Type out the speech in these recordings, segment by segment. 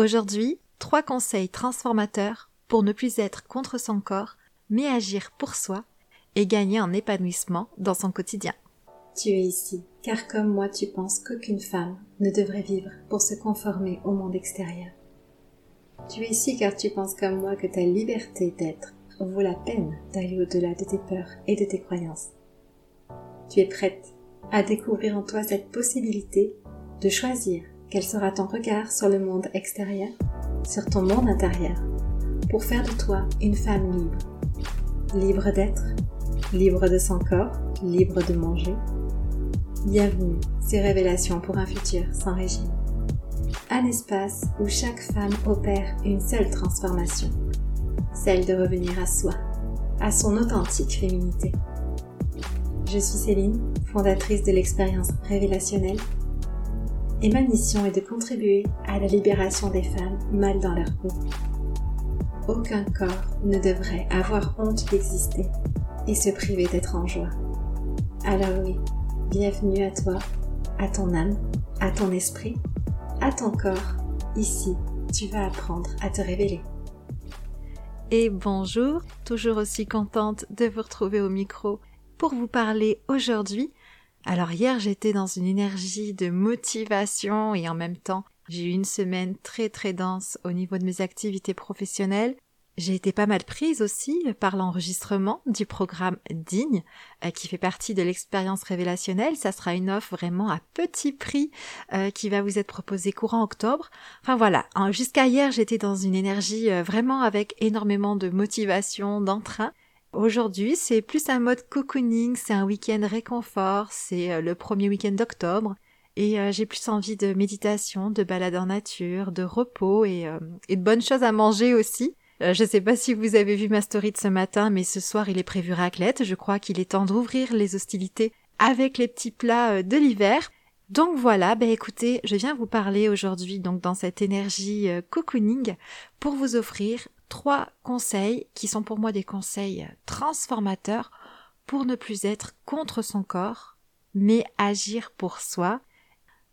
Aujourd'hui, trois conseils transformateurs pour ne plus être contre son corps, mais agir pour soi et gagner en épanouissement dans son quotidien. Tu es ici, car comme moi tu penses qu'aucune femme ne devrait vivre pour se conformer au monde extérieur. Tu es ici car tu penses comme moi que ta liberté d'être vaut la peine d'aller au-delà de tes peurs et de tes croyances. Tu es prête à découvrir en toi cette possibilité de choisir quel sera ton regard sur le monde extérieur, sur ton monde intérieur, pour faire de toi une femme libre. Libre d'être, libre de son corps, libre de manger. Bienvenue, ces révélations pour un futur sans régime. Un espace où chaque femme opère une seule transformation, celle de revenir à soi, à son authentique féminité. Je suis Céline, fondatrice de l'expérience révélationnelle, et ma mission est de contribuer à la libération des femmes mal dans leur peau. Aucun corps ne devrait avoir honte d'exister et se priver d'être en joie. Alors oui, bienvenue à toi, à ton âme, à ton esprit, à ton corps. Ici, tu vas apprendre à te révéler. Et bonjour, toujours aussi contente de vous retrouver au micro pour vous parler aujourd'hui. Alors hier j'étais dans une énergie de motivation et en même temps j'ai eu une semaine très très dense au niveau de mes activités professionnelles. J'ai été pas mal prise aussi par l'enregistrement du programme Digne, euh, qui fait partie de l'expérience révélationnelle. Ça sera une offre vraiment à petit prix euh, qui va vous être proposée courant octobre. Enfin voilà, jusqu'à hier j'étais dans une énergie euh, vraiment avec énormément de motivation, d'entrain. Aujourd'hui, c'est plus un mode cocooning, c'est un week-end réconfort, c'est euh, le premier week-end d'octobre, et euh, j'ai plus envie de méditation, de balade en nature, de repos et, euh, de bonnes choses à manger aussi. je ne sais pas si vous avez vu ma story de ce matin, mais ce soir il est prévu raclette. Je crois qu'il est temps d'ouvrir les hostilités avec les petits plats de l'hiver. Donc voilà, ben écoutez, je viens vous parler aujourd'hui donc dans cette énergie cocooning pour vous offrir trois conseils qui sont pour moi des conseils transformateurs pour ne plus être contre son corps, mais agir pour soi,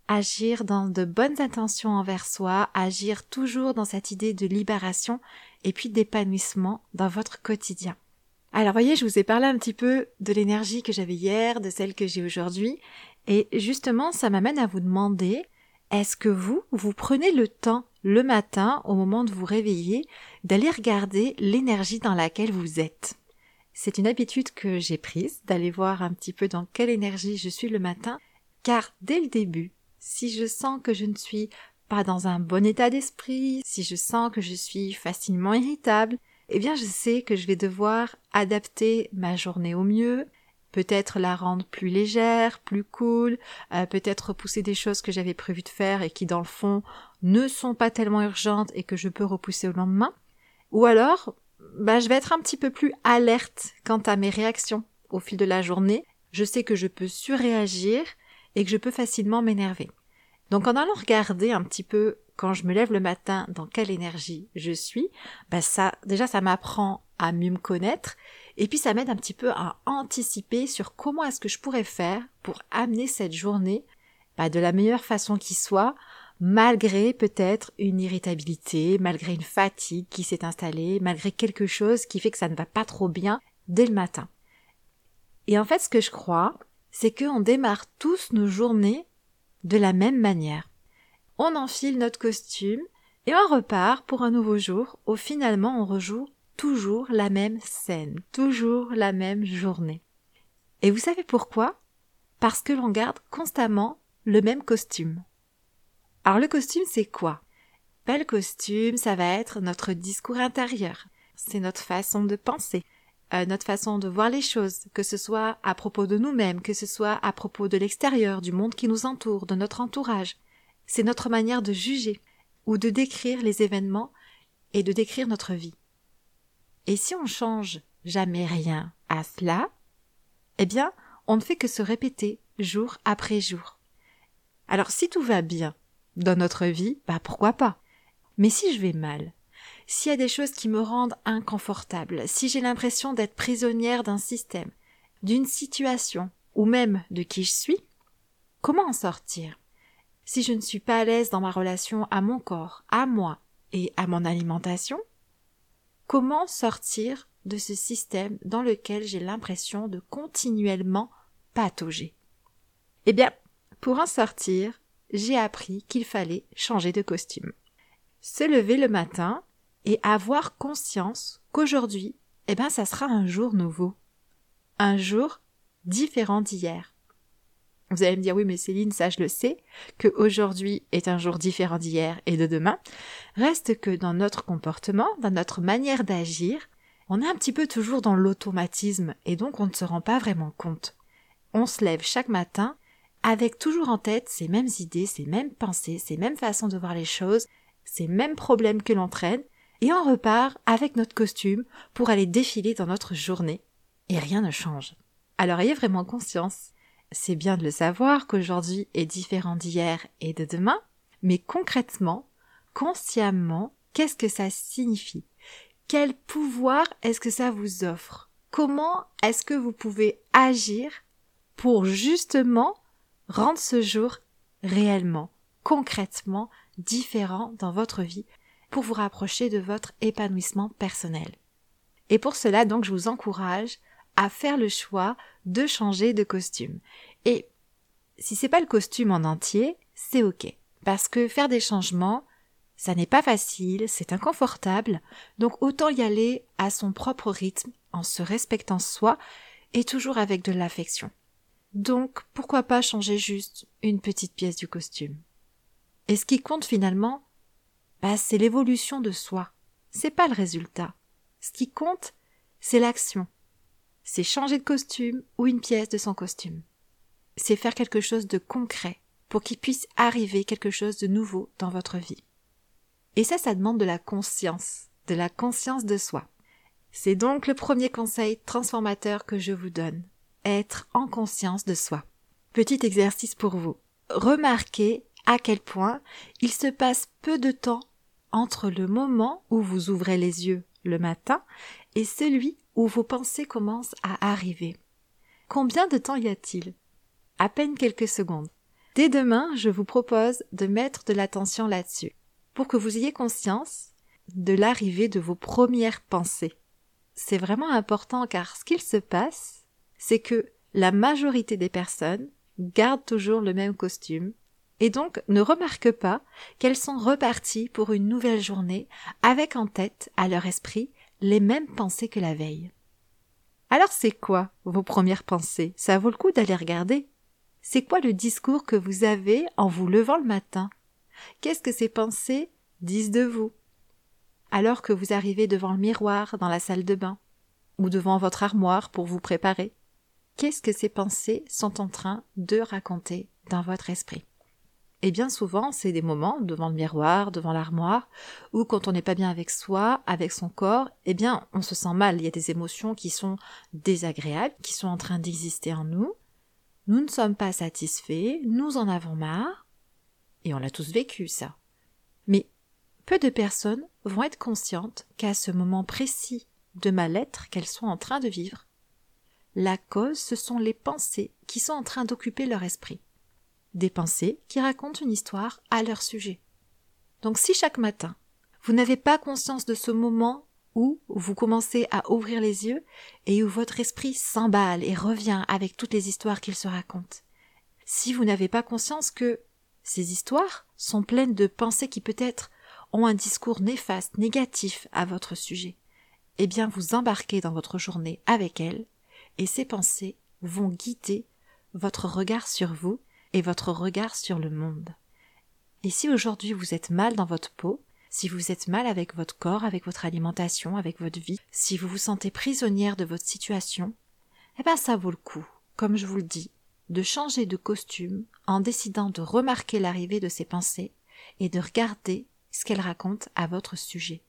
agir dans de bonnes intentions envers soi, agir toujours dans cette idée de libération et puis d'épanouissement dans votre quotidien. Alors voyez, je vous ai parlé un petit peu de l'énergie que j'avais hier, de celle que j'ai aujourd'hui, et justement ça m'amène à vous demander est-ce que vous, vous prenez le temps le matin, au moment de vous réveiller, d'aller regarder l'énergie dans laquelle vous êtes. C'est une habitude que j'ai prise, d'aller voir un petit peu dans quelle énergie je suis le matin, car dès le début, si je sens que je ne suis pas dans un bon état d'esprit, si je sens que je suis facilement irritable, eh bien je sais que je vais devoir adapter ma journée au mieux, peut-être la rendre plus légère, plus cool, euh, peut-être repousser des choses que j'avais prévu de faire et qui dans le fond ne sont pas tellement urgentes et que je peux repousser au lendemain. Ou alors, bah, je vais être un petit peu plus alerte quant à mes réactions au fil de la journée. Je sais que je peux surréagir et que je peux facilement m'énerver. Donc en allant regarder un petit peu quand je me lève le matin dans quelle énergie je suis, bah ça déjà ça m'apprend à mieux me connaître et puis ça m'aide un petit peu à anticiper sur comment est-ce que je pourrais faire pour amener cette journée bah, de la meilleure façon qui soit, malgré peut-être une irritabilité, malgré une fatigue qui s'est installée, malgré quelque chose qui fait que ça ne va pas trop bien dès le matin. Et en fait, ce que je crois, c'est qu'on démarre tous nos journées de la même manière. On enfile notre costume et on repart pour un nouveau jour où finalement on rejoue toujours la même scène, toujours la même journée. Et vous savez pourquoi? Parce que l'on garde constamment le même costume. Alors le costume, c'est quoi? Ben, Le costume, ça va être notre discours intérieur. C'est notre façon de penser, euh, notre façon de voir les choses, que ce soit à propos de nous-mêmes, que ce soit à propos de l'extérieur, du monde qui nous entoure, de notre entourage. C'est notre manière de juger ou de décrire les événements et de décrire notre vie. Et si on change jamais rien à cela, eh bien, on ne fait que se répéter jour après jour. Alors si tout va bien dans notre vie, bah pourquoi pas. Mais si je vais mal, s'il y a des choses qui me rendent inconfortable, si j'ai l'impression d'être prisonnière d'un système, d'une situation, ou même de qui je suis, comment en sortir? Si je ne suis pas à l'aise dans ma relation à mon corps, à moi et à mon alimentation, comment sortir de ce système dans lequel j'ai l'impression de continuellement patauger? Eh bien, pour en sortir, j'ai appris qu'il fallait changer de costume. Se lever le matin et avoir conscience qu'aujourd'hui, eh ben, ça sera un jour nouveau. Un jour différent d'hier. Vous allez me dire, oui, mais Céline, ça je le sais, que aujourd'hui est un jour différent d'hier et de demain. Reste que dans notre comportement, dans notre manière d'agir, on est un petit peu toujours dans l'automatisme et donc on ne se rend pas vraiment compte. On se lève chaque matin avec toujours en tête ces mêmes idées, ces mêmes pensées, ces mêmes façons de voir les choses, ces mêmes problèmes que l'on et on repart avec notre costume pour aller défiler dans notre journée. Et rien ne change. Alors ayez vraiment conscience c'est bien de le savoir qu'aujourd'hui est différent d'hier et de demain, mais concrètement, consciemment, qu'est-ce que ça signifie? Quel pouvoir est-ce que ça vous offre? Comment est-ce que vous pouvez agir pour justement rendre ce jour réellement, concrètement différent dans votre vie pour vous rapprocher de votre épanouissement personnel. Et pour cela, donc, je vous encourage à faire le choix de changer de costume. Et si c'est pas le costume en entier, c'est ok. Parce que faire des changements, ça n'est pas facile, c'est inconfortable, donc autant y aller à son propre rythme, en se respectant soi, et toujours avec de l'affection. Donc, pourquoi pas changer juste une petite pièce du costume? Et ce qui compte finalement, bah, c'est l'évolution de soi. C'est pas le résultat. Ce qui compte, c'est l'action c'est changer de costume ou une pièce de son costume. C'est faire quelque chose de concret pour qu'il puisse arriver quelque chose de nouveau dans votre vie. Et ça, ça demande de la conscience, de la conscience de soi. C'est donc le premier conseil transformateur que je vous donne. Être en conscience de soi. Petit exercice pour vous. Remarquez à quel point il se passe peu de temps entre le moment où vous ouvrez les yeux le matin et celui où vos pensées commencent à arriver. Combien de temps y a-t-il? À peine quelques secondes. Dès demain, je vous propose de mettre de l'attention là-dessus, pour que vous ayez conscience de l'arrivée de vos premières pensées. C'est vraiment important car ce qu'il se passe, c'est que la majorité des personnes gardent toujours le même costume et donc ne remarquent pas qu'elles sont reparties pour une nouvelle journée avec en tête, à leur esprit, les mêmes pensées que la veille. Alors c'est quoi vos premières pensées? Ça vaut le coup d'aller regarder. C'est quoi le discours que vous avez en vous levant le matin? Qu'est-ce que ces pensées disent de vous? Alors que vous arrivez devant le miroir dans la salle de bain ou devant votre armoire pour vous préparer Qu'est-ce que ces pensées sont en train de raconter dans votre esprit? Et bien souvent, c'est des moments devant le miroir, devant l'armoire, où quand on n'est pas bien avec soi, avec son corps, eh bien, on se sent mal. Il y a des émotions qui sont désagréables, qui sont en train d'exister en nous. Nous ne sommes pas satisfaits, nous en avons marre, et on l'a tous vécu, ça. Mais peu de personnes vont être conscientes qu'à ce moment précis de mal-être qu'elles sont en train de vivre, la cause, ce sont les pensées qui sont en train d'occuper leur esprit des pensées qui racontent une histoire à leur sujet. Donc si chaque matin, vous n'avez pas conscience de ce moment où vous commencez à ouvrir les yeux et où votre esprit s'emballe et revient avec toutes les histoires qu'il se raconte, si vous n'avez pas conscience que ces histoires sont pleines de pensées qui peut-être ont un discours néfaste, négatif à votre sujet, eh bien vous embarquez dans votre journée avec elles, et ces pensées vont guider votre regard sur vous et votre regard sur le monde. Et si aujourd'hui vous êtes mal dans votre peau, si vous êtes mal avec votre corps, avec votre alimentation, avec votre vie, si vous vous sentez prisonnière de votre situation, eh bien ça vaut le coup, comme je vous le dis, de changer de costume en décidant de remarquer l'arrivée de ces pensées et de regarder ce qu'elles racontent à votre sujet.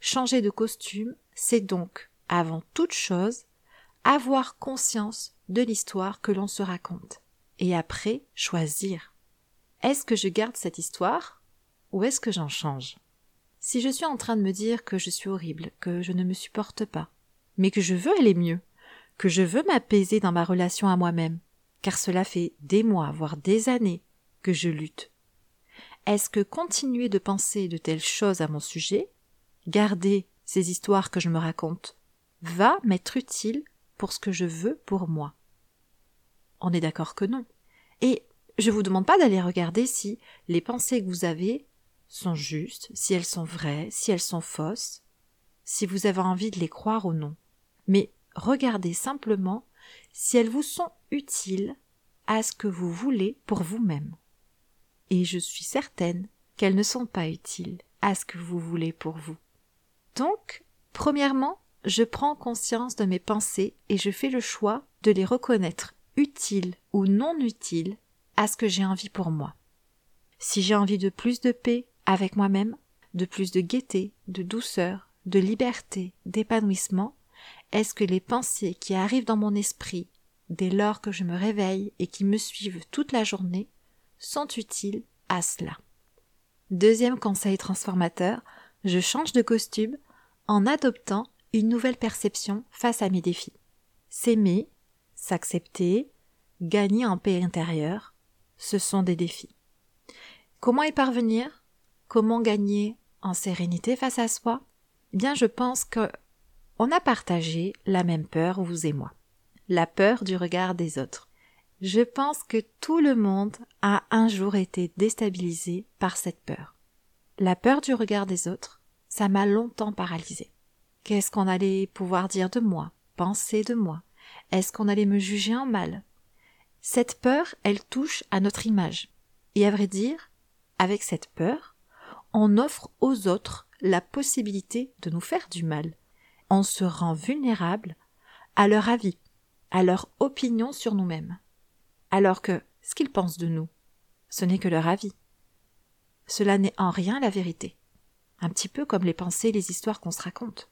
Changer de costume, c'est donc, avant toute chose, avoir conscience de l'histoire que l'on se raconte et après choisir. Est-ce que je garde cette histoire ou est-ce que j'en change? Si je suis en train de me dire que je suis horrible, que je ne me supporte pas, mais que je veux aller mieux, que je veux m'apaiser dans ma relation à moi-même, car cela fait des mois, voire des années, que je lutte, Est-ce que continuer de penser de telles choses à mon sujet, garder ces histoires que je me raconte, va m'être utile pour ce que je veux pour moi On est d'accord que non. Et je vous demande pas d'aller regarder si les pensées que vous avez sont justes, si elles sont vraies, si elles sont fausses, si vous avez envie de les croire ou non. Mais regardez simplement si elles vous sont utiles à ce que vous voulez pour vous-même. Et je suis certaine qu'elles ne sont pas utiles à ce que vous voulez pour vous. Donc, premièrement, je prends conscience de mes pensées et je fais le choix de les reconnaître utiles ou non utiles à ce que j'ai envie pour moi. Si j'ai envie de plus de paix avec moi-même, de plus de gaieté, de douceur, de liberté, d'épanouissement, est-ce que les pensées qui arrivent dans mon esprit dès lors que je me réveille et qui me suivent toute la journée sont utiles à cela? Deuxième conseil transformateur, je change de costume en adoptant une nouvelle perception face à mes défis. S'aimer, s'accepter, gagner en paix intérieure, ce sont des défis. Comment y parvenir? Comment gagner en sérénité face à soi? Eh Bien, je pense que on a partagé la même peur, vous et moi. La peur du regard des autres. Je pense que tout le monde a un jour été déstabilisé par cette peur. La peur du regard des autres, ça m'a longtemps paralysé. Qu'est-ce qu'on allait pouvoir dire de moi, penser de moi? Est-ce qu'on allait me juger en mal? Cette peur, elle touche à notre image. Et à vrai dire, avec cette peur, on offre aux autres la possibilité de nous faire du mal. On se rend vulnérable à leur avis, à leur opinion sur nous-mêmes. Alors que ce qu'ils pensent de nous, ce n'est que leur avis. Cela n'est en rien la vérité. Un petit peu comme les pensées et les histoires qu'on se raconte.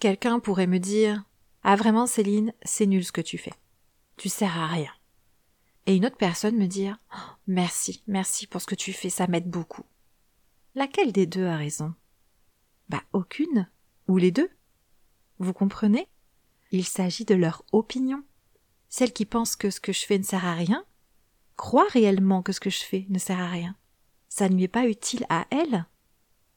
Quelqu'un pourrait me dire Ah vraiment Céline, c'est nul ce que tu fais. Tu sers à rien. Et une autre personne me dire oh, Merci, merci pour ce que tu fais, ça m'aide beaucoup. Laquelle des deux a raison? Bah aucune, ou les deux. Vous comprenez? Il s'agit de leur opinion. Celle qui pense que ce que je fais ne sert à rien croit réellement que ce que je fais ne sert à rien. Ça ne lui est pas utile à elle.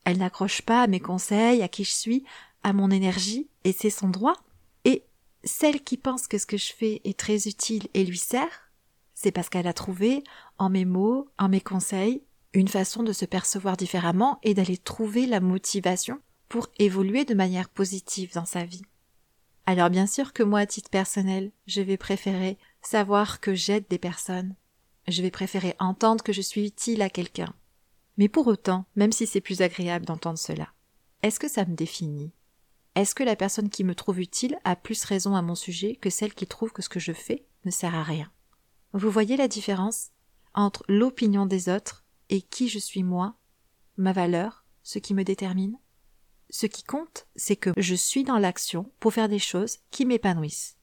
Elle n'accroche pas à mes conseils, à qui je suis, à mon énergie, et c'est son droit. Et celle qui pense que ce que je fais est très utile et lui sert, c'est parce qu'elle a trouvé, en mes mots, en mes conseils, une façon de se percevoir différemment et d'aller trouver la motivation pour évoluer de manière positive dans sa vie. Alors bien sûr que moi, à titre personnel, je vais préférer savoir que j'aide des personnes. Je vais préférer entendre que je suis utile à quelqu'un. Mais pour autant, même si c'est plus agréable d'entendre cela, est-ce que ça me définit? Est-ce que la personne qui me trouve utile a plus raison à mon sujet que celle qui trouve que ce que je fais ne sert à rien? Vous voyez la différence entre l'opinion des autres et qui je suis moi, ma valeur, ce qui me détermine? Ce qui compte, c'est que je suis dans l'action pour faire des choses qui m'épanouissent.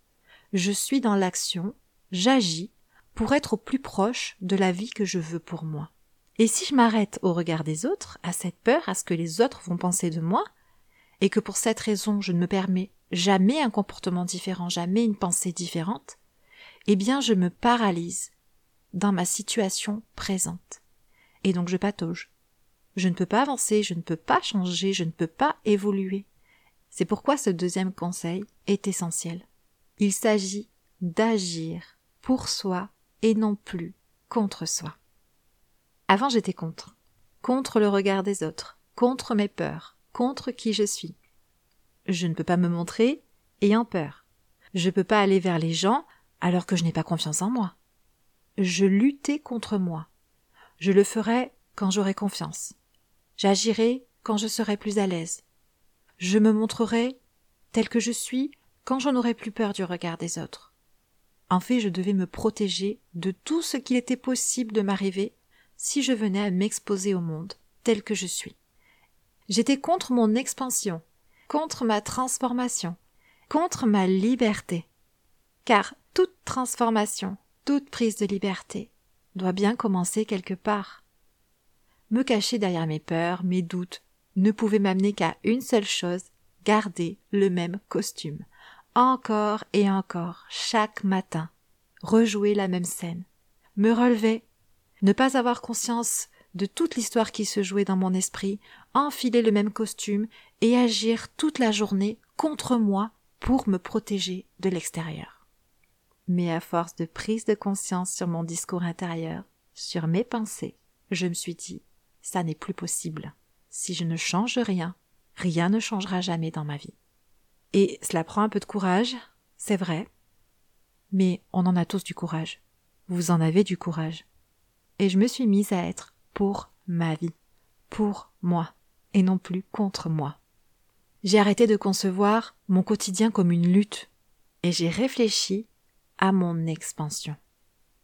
Je suis dans l'action, j'agis pour être au plus proche de la vie que je veux pour moi. Et si je m'arrête au regard des autres, à cette peur, à ce que les autres vont penser de moi, et que pour cette raison je ne me permets jamais un comportement différent, jamais une pensée différente, eh bien je me paralyse dans ma situation présente. Et donc je patauge. Je ne peux pas avancer, je ne peux pas changer, je ne peux pas évoluer. C'est pourquoi ce deuxième conseil est essentiel. Il s'agit d'agir pour soi et non plus contre soi. Avant j'étais contre. Contre le regard des autres, contre mes peurs, contre qui je suis. Je ne peux pas me montrer ayant peur. Je peux pas aller vers les gens alors que je n'ai pas confiance en moi. Je luttais contre moi. Je le ferai quand j'aurai confiance. J'agirai quand je serai plus à l'aise. Je me montrerai tel que je suis quand je n'aurai plus peur du regard des autres. En fait, je devais me protéger de tout ce qu'il était possible de m'arriver si je venais à m'exposer au monde tel que je suis. J'étais contre mon expansion, contre ma transformation, contre ma liberté. Car toute transformation, toute prise de liberté doit bien commencer quelque part. Me cacher derrière mes peurs, mes doutes, ne pouvait m'amener qu'à une seule chose, garder le même costume. Encore et encore, chaque matin, rejouer la même scène. Me relever, ne pas avoir conscience de toute l'histoire qui se jouait dans mon esprit, enfiler le même costume et agir toute la journée contre moi pour me protéger de l'extérieur. Mais à force de prise de conscience sur mon discours intérieur, sur mes pensées, je me suis dit, ça n'est plus possible. Si je ne change rien, rien ne changera jamais dans ma vie. Et cela prend un peu de courage, c'est vrai, mais on en a tous du courage. Vous en avez du courage. Et je me suis mise à être ma vie, pour moi, et non plus contre moi. J'ai arrêté de concevoir mon quotidien comme une lutte, et j'ai réfléchi à mon expansion.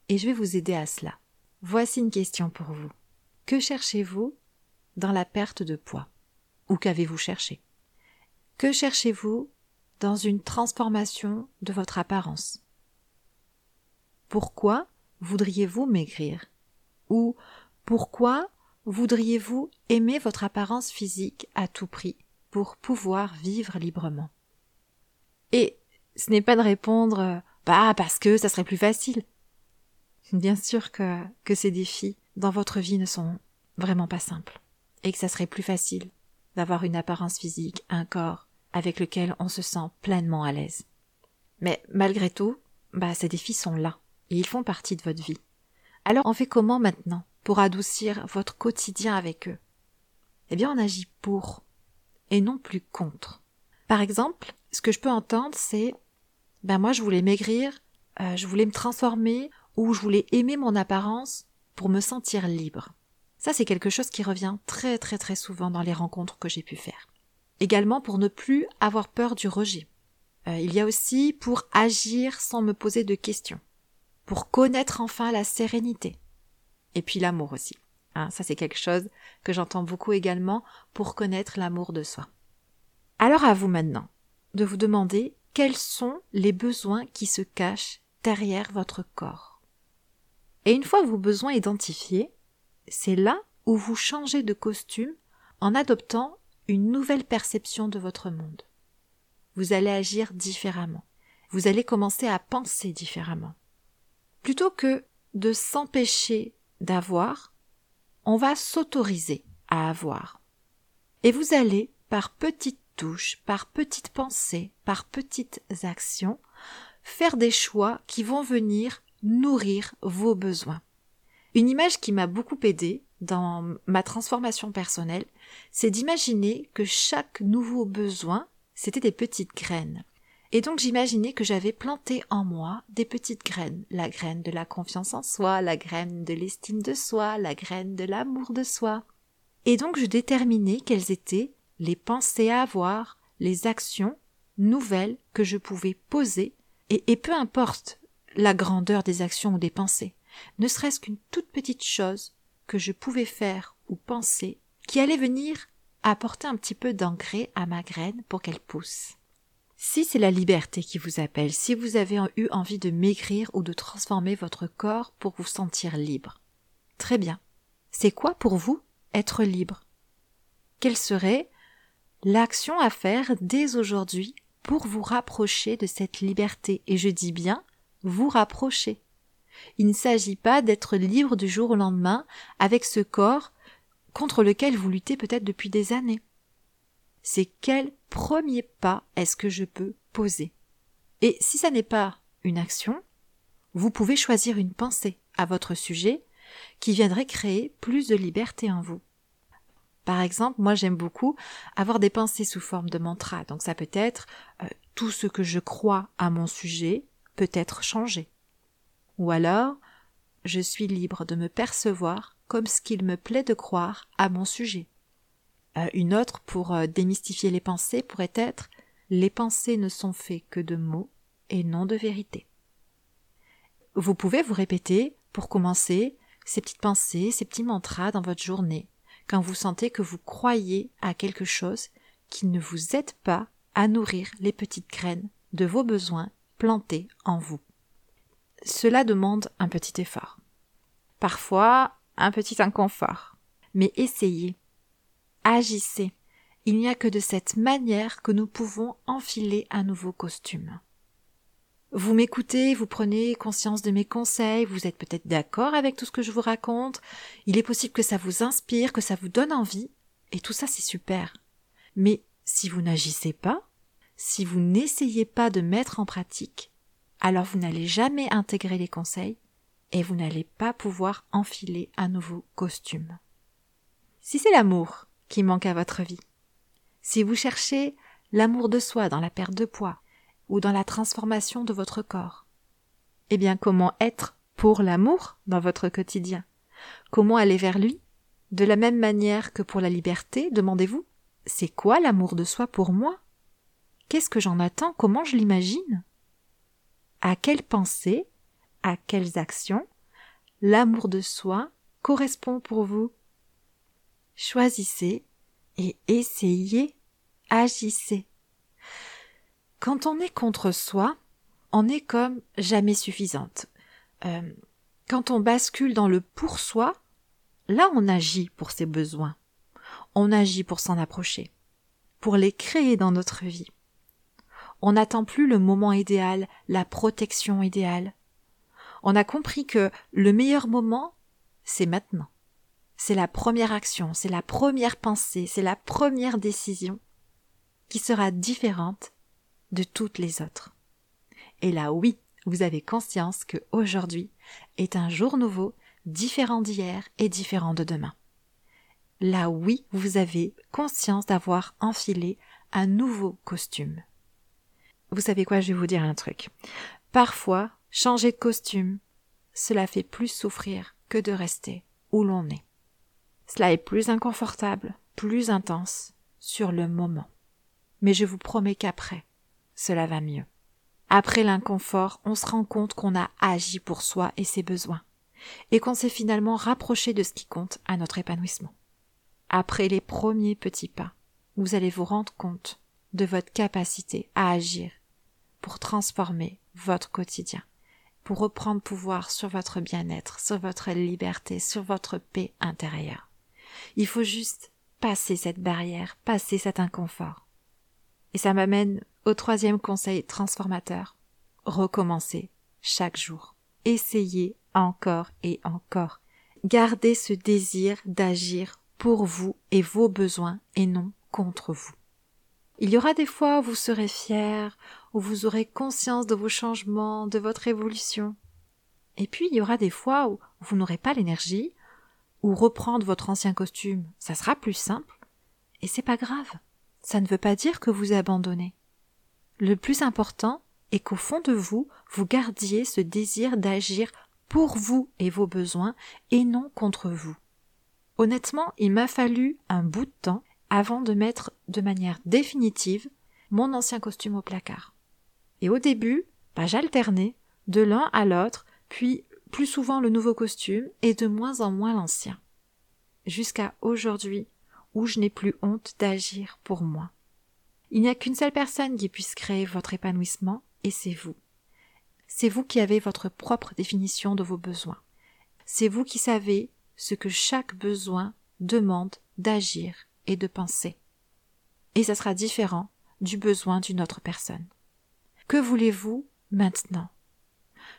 Et je vais vous aider à cela. Voici une question pour vous. Que cherchez-vous dans la perte de poids? Ou qu'avez-vous cherché? Que cherchez-vous dans une transformation de votre apparence? Pourquoi voudriez-vous maigrir? Ou pourquoi voudriez-vous aimer votre apparence physique à tout prix pour pouvoir vivre librement? Et ce n'est pas de répondre bah parce que ça serait plus facile. Bien sûr que, que ces défis dans votre vie ne sont vraiment pas simples et que ça serait plus facile d'avoir une apparence physique, un corps avec lequel on se sent pleinement à l'aise. Mais malgré tout, bah ces défis sont là et ils font partie de votre vie. Alors on fait comment maintenant? Pour adoucir votre quotidien avec eux Eh bien on agit pour et non plus contre. Par exemple, ce que je peux entendre c'est ben moi je voulais maigrir, euh, je voulais me transformer ou je voulais aimer mon apparence pour me sentir libre. Ça c'est quelque chose qui revient très très très souvent dans les rencontres que j'ai pu faire. Également pour ne plus avoir peur du rejet. Euh, il y a aussi pour agir sans me poser de questions pour connaître enfin la sérénité. Et puis l'amour aussi. Hein, ça c'est quelque chose que j'entends beaucoup également pour connaître l'amour de soi. Alors à vous maintenant de vous demander quels sont les besoins qui se cachent derrière votre corps. Et une fois vos besoins identifiés, c'est là où vous changez de costume en adoptant une nouvelle perception de votre monde. Vous allez agir différemment. Vous allez commencer à penser différemment. Plutôt que de s'empêcher d'avoir, on va s'autoriser à avoir. Et vous allez, par petites touches, par petites pensées, par petites actions, faire des choix qui vont venir nourrir vos besoins. Une image qui m'a beaucoup aidé dans ma transformation personnelle, c'est d'imaginer que chaque nouveau besoin, c'était des petites graines. Et donc j'imaginais que j'avais planté en moi des petites graines, la graine de la confiance en soi, la graine de l'estime de soi, la graine de l'amour de soi. Et donc je déterminais quelles étaient les pensées à avoir, les actions nouvelles que je pouvais poser, et, et peu importe la grandeur des actions ou des pensées, ne serait-ce qu'une toute petite chose que je pouvais faire ou penser qui allait venir apporter un petit peu d'engrais à ma graine pour qu'elle pousse. Si c'est la liberté qui vous appelle, si vous avez eu envie de maigrir ou de transformer votre corps pour vous sentir libre. Très bien. C'est quoi pour vous être libre? Quelle serait l'action à faire dès aujourd'hui pour vous rapprocher de cette liberté? Et je dis bien vous rapprocher. Il ne s'agit pas d'être libre du jour au lendemain avec ce corps contre lequel vous luttez peut-être depuis des années c'est quel premier pas est-ce que je peux poser Et si ça n'est pas une action, vous pouvez choisir une pensée à votre sujet qui viendrait créer plus de liberté en vous. Par exemple, moi j'aime beaucoup avoir des pensées sous forme de mantra. Donc ça peut être euh, tout ce que je crois à mon sujet peut être changé. Ou alors je suis libre de me percevoir comme ce qu'il me plaît de croire à mon sujet. Euh, une autre pour euh, démystifier les pensées pourrait être les pensées ne sont faites que de mots et non de vérité. Vous pouvez vous répéter, pour commencer, ces petites pensées, ces petits mantras dans votre journée, quand vous sentez que vous croyez à quelque chose qui ne vous aide pas à nourrir les petites graines de vos besoins plantés en vous. Cela demande un petit effort. Parfois, un petit inconfort. Mais essayez agissez. Il n'y a que de cette manière que nous pouvons enfiler un nouveau costume. Vous m'écoutez, vous prenez conscience de mes conseils, vous êtes peut-être d'accord avec tout ce que je vous raconte, il est possible que ça vous inspire, que ça vous donne envie, et tout ça c'est super. Mais si vous n'agissez pas, si vous n'essayez pas de mettre en pratique, alors vous n'allez jamais intégrer les conseils et vous n'allez pas pouvoir enfiler un nouveau costume. Si c'est l'amour qui manque à votre vie, si vous cherchez l'amour de soi dans la perte de poids ou dans la transformation de votre corps, eh bien comment être pour l'amour dans votre quotidien? Comment aller vers lui? De la même manière que pour la liberté, demandez-vous, c'est quoi l'amour de soi pour moi? Qu'est-ce que j'en attends? Comment je l'imagine? À quelles pensées, à quelles actions? L'amour de soi correspond pour vous Choisissez et essayez, agissez. Quand on est contre soi, on est comme jamais suffisante. Euh, quand on bascule dans le pour soi, là on agit pour ses besoins. On agit pour s'en approcher, pour les créer dans notre vie. On n'attend plus le moment idéal, la protection idéale. On a compris que le meilleur moment, c'est maintenant. C'est la première action, c'est la première pensée, c'est la première décision qui sera différente de toutes les autres. Et là, oui, vous avez conscience que aujourd'hui est un jour nouveau, différent d'hier et différent de demain. Là, oui, vous avez conscience d'avoir enfilé un nouveau costume. Vous savez quoi, je vais vous dire un truc. Parfois, changer de costume, cela fait plus souffrir que de rester où l'on est. Cela est plus inconfortable, plus intense, sur le moment. Mais je vous promets qu'après, cela va mieux. Après l'inconfort, on se rend compte qu'on a agi pour soi et ses besoins, et qu'on s'est finalement rapproché de ce qui compte à notre épanouissement. Après les premiers petits pas, vous allez vous rendre compte de votre capacité à agir pour transformer votre quotidien, pour reprendre pouvoir sur votre bien-être, sur votre liberté, sur votre paix intérieure. Il faut juste passer cette barrière, passer cet inconfort. Et ça m'amène au troisième conseil transformateur. Recommencez chaque jour. Essayez encore et encore. Gardez ce désir d'agir pour vous et vos besoins et non contre vous. Il y aura des fois où vous serez fier, où vous aurez conscience de vos changements, de votre évolution. Et puis il y aura des fois où vous n'aurez pas l'énergie, ou reprendre votre ancien costume, ça sera plus simple, et c'est pas grave. Ça ne veut pas dire que vous abandonnez. Le plus important est qu'au fond de vous, vous gardiez ce désir d'agir pour vous et vos besoins, et non contre vous. Honnêtement, il m'a fallu un bout de temps avant de mettre de manière définitive mon ancien costume au placard. Et au début, bah, j'alternais de l'un à l'autre, puis plus souvent le nouveau costume et de moins en moins l'ancien. Jusqu'à aujourd'hui où je n'ai plus honte d'agir pour moi. Il n'y a qu'une seule personne qui puisse créer votre épanouissement et c'est vous. C'est vous qui avez votre propre définition de vos besoins. C'est vous qui savez ce que chaque besoin demande d'agir et de penser. Et ça sera différent du besoin d'une autre personne. Que voulez-vous maintenant?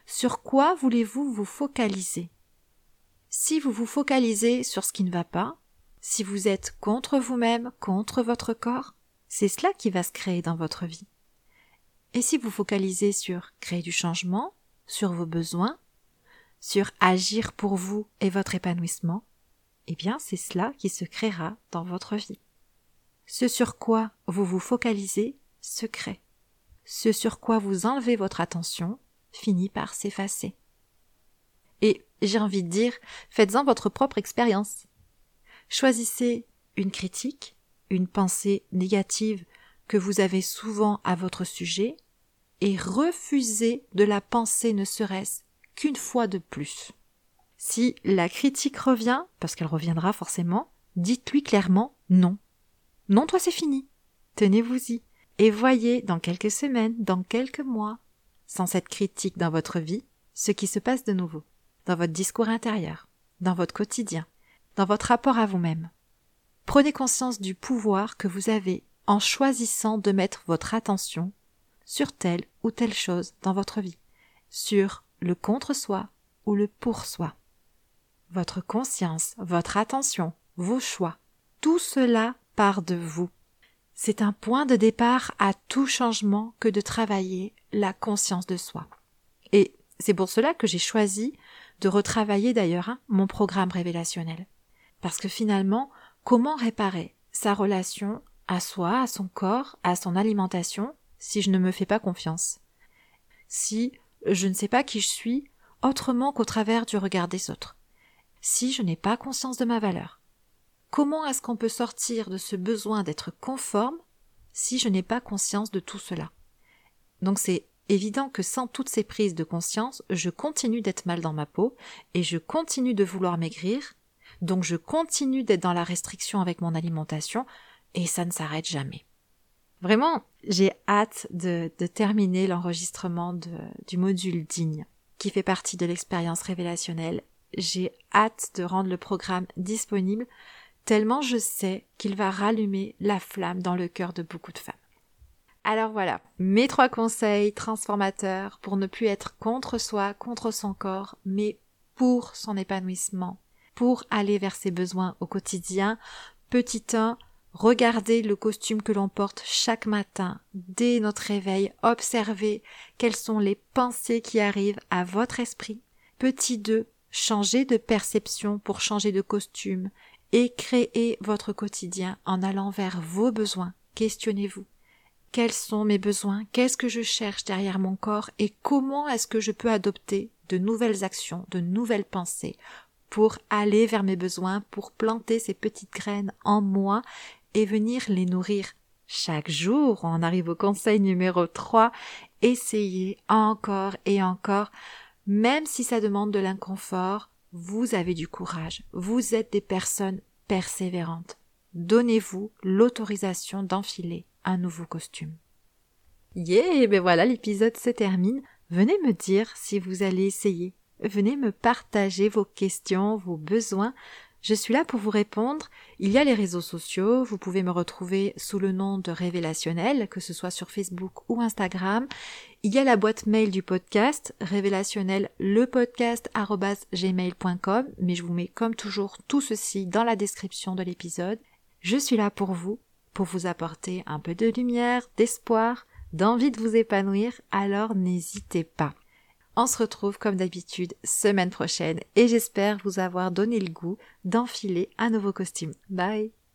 Sur quoi voulez-vous vous focaliser? Si vous vous focalisez sur ce qui ne va pas, si vous êtes contre vous-même, contre votre corps, c'est cela qui va se créer dans votre vie. Et si vous focalisez sur créer du changement, sur vos besoins, sur agir pour vous et votre épanouissement, eh bien c'est cela qui se créera dans votre vie. Ce sur quoi vous vous focalisez se crée. Ce sur quoi vous enlevez votre attention finit par s'effacer. Et j'ai envie de dire, faites-en votre propre expérience. Choisissez une critique, une pensée négative que vous avez souvent à votre sujet, et refusez de la penser ne serait-ce qu'une fois de plus. Si la critique revient, parce qu'elle reviendra forcément, dites-lui clairement non. Non, toi c'est fini. Tenez-vous-y. Et voyez dans quelques semaines, dans quelques mois, sans cette critique dans votre vie, ce qui se passe de nouveau, dans votre discours intérieur, dans votre quotidien, dans votre rapport à vous-même. Prenez conscience du pouvoir que vous avez en choisissant de mettre votre attention sur telle ou telle chose dans votre vie, sur le contre-soi ou le pour-soi. Votre conscience, votre attention, vos choix, tout cela part de vous. C'est un point de départ à tout changement que de travailler la conscience de soi. Et c'est pour cela que j'ai choisi de retravailler d'ailleurs hein, mon programme révélationnel. Parce que finalement, comment réparer sa relation à soi, à son corps, à son alimentation, si je ne me fais pas confiance? Si je ne sais pas qui je suis autrement qu'au travers du regard des autres? Si je n'ai pas conscience de ma valeur? Comment est-ce qu'on peut sortir de ce besoin d'être conforme si je n'ai pas conscience de tout cela? Donc c'est évident que sans toutes ces prises de conscience, je continue d'être mal dans ma peau et je continue de vouloir maigrir, donc je continue d'être dans la restriction avec mon alimentation et ça ne s'arrête jamais. Vraiment, j'ai hâte de, terminer l'enregistrement du module digne qui fait partie de l'expérience révélationnelle. J'ai hâte de rendre le programme disponible tellement je sais qu'il va rallumer la flamme dans le cœur de beaucoup de femmes. Alors voilà, mes trois conseils transformateurs pour ne plus être contre soi, contre son corps, mais pour son épanouissement, pour aller vers ses besoins au quotidien. Petit 1, regardez le costume que l'on porte chaque matin, dès notre réveil, observez quelles sont les pensées qui arrivent à votre esprit. Petit 2, changez de perception pour changer de costume et créez votre quotidien en allant vers vos besoins. Questionnez-vous. Quels sont mes besoins? Qu'est-ce que je cherche derrière mon corps? Et comment est-ce que je peux adopter de nouvelles actions, de nouvelles pensées pour aller vers mes besoins, pour planter ces petites graines en moi et venir les nourrir chaque jour? On arrive au conseil numéro 3. Essayez encore et encore. Même si ça demande de l'inconfort, vous avez du courage. Vous êtes des personnes persévérantes. Donnez-vous l'autorisation d'enfiler un nouveau costume. Yeah, ben voilà, l'épisode se termine. Venez me dire si vous allez essayer. Venez me partager vos questions, vos besoins. Je suis là pour vous répondre. Il y a les réseaux sociaux, vous pouvez me retrouver sous le nom de Révélationnel, que ce soit sur Facebook ou Instagram. Il y a la boîte mail du podcast, révélationnel gmail.com mais je vous mets comme toujours tout ceci dans la description de l'épisode. Je suis là pour vous vous apporter un peu de lumière, d'espoir, d'envie de vous épanouir, alors n'hésitez pas. On se retrouve comme d'habitude semaine prochaine et j'espère vous avoir donné le goût d'enfiler un nouveau costume. Bye